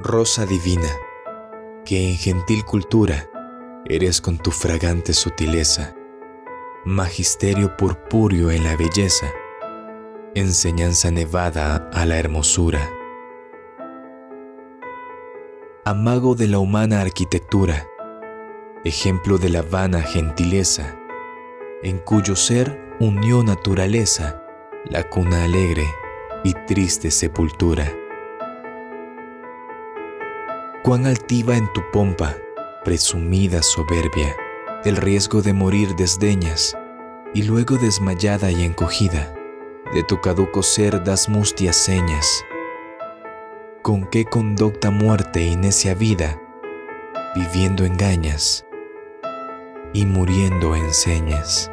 rosa divina, que en gentil cultura eres con tu fragante sutileza, magisterio purpúreo en la belleza, enseñanza nevada a la hermosura. Amago de la humana arquitectura, ejemplo de la vana gentileza, en cuyo ser unió naturaleza, la cuna alegre y triste sepultura. Cuán altiva en tu pompa, presumida soberbia, el riesgo de morir desdeñas, y luego desmayada y encogida, de tu caduco ser das mustias señas. Con qué conducta muerte y necia vida, viviendo engañas y muriendo enseñas.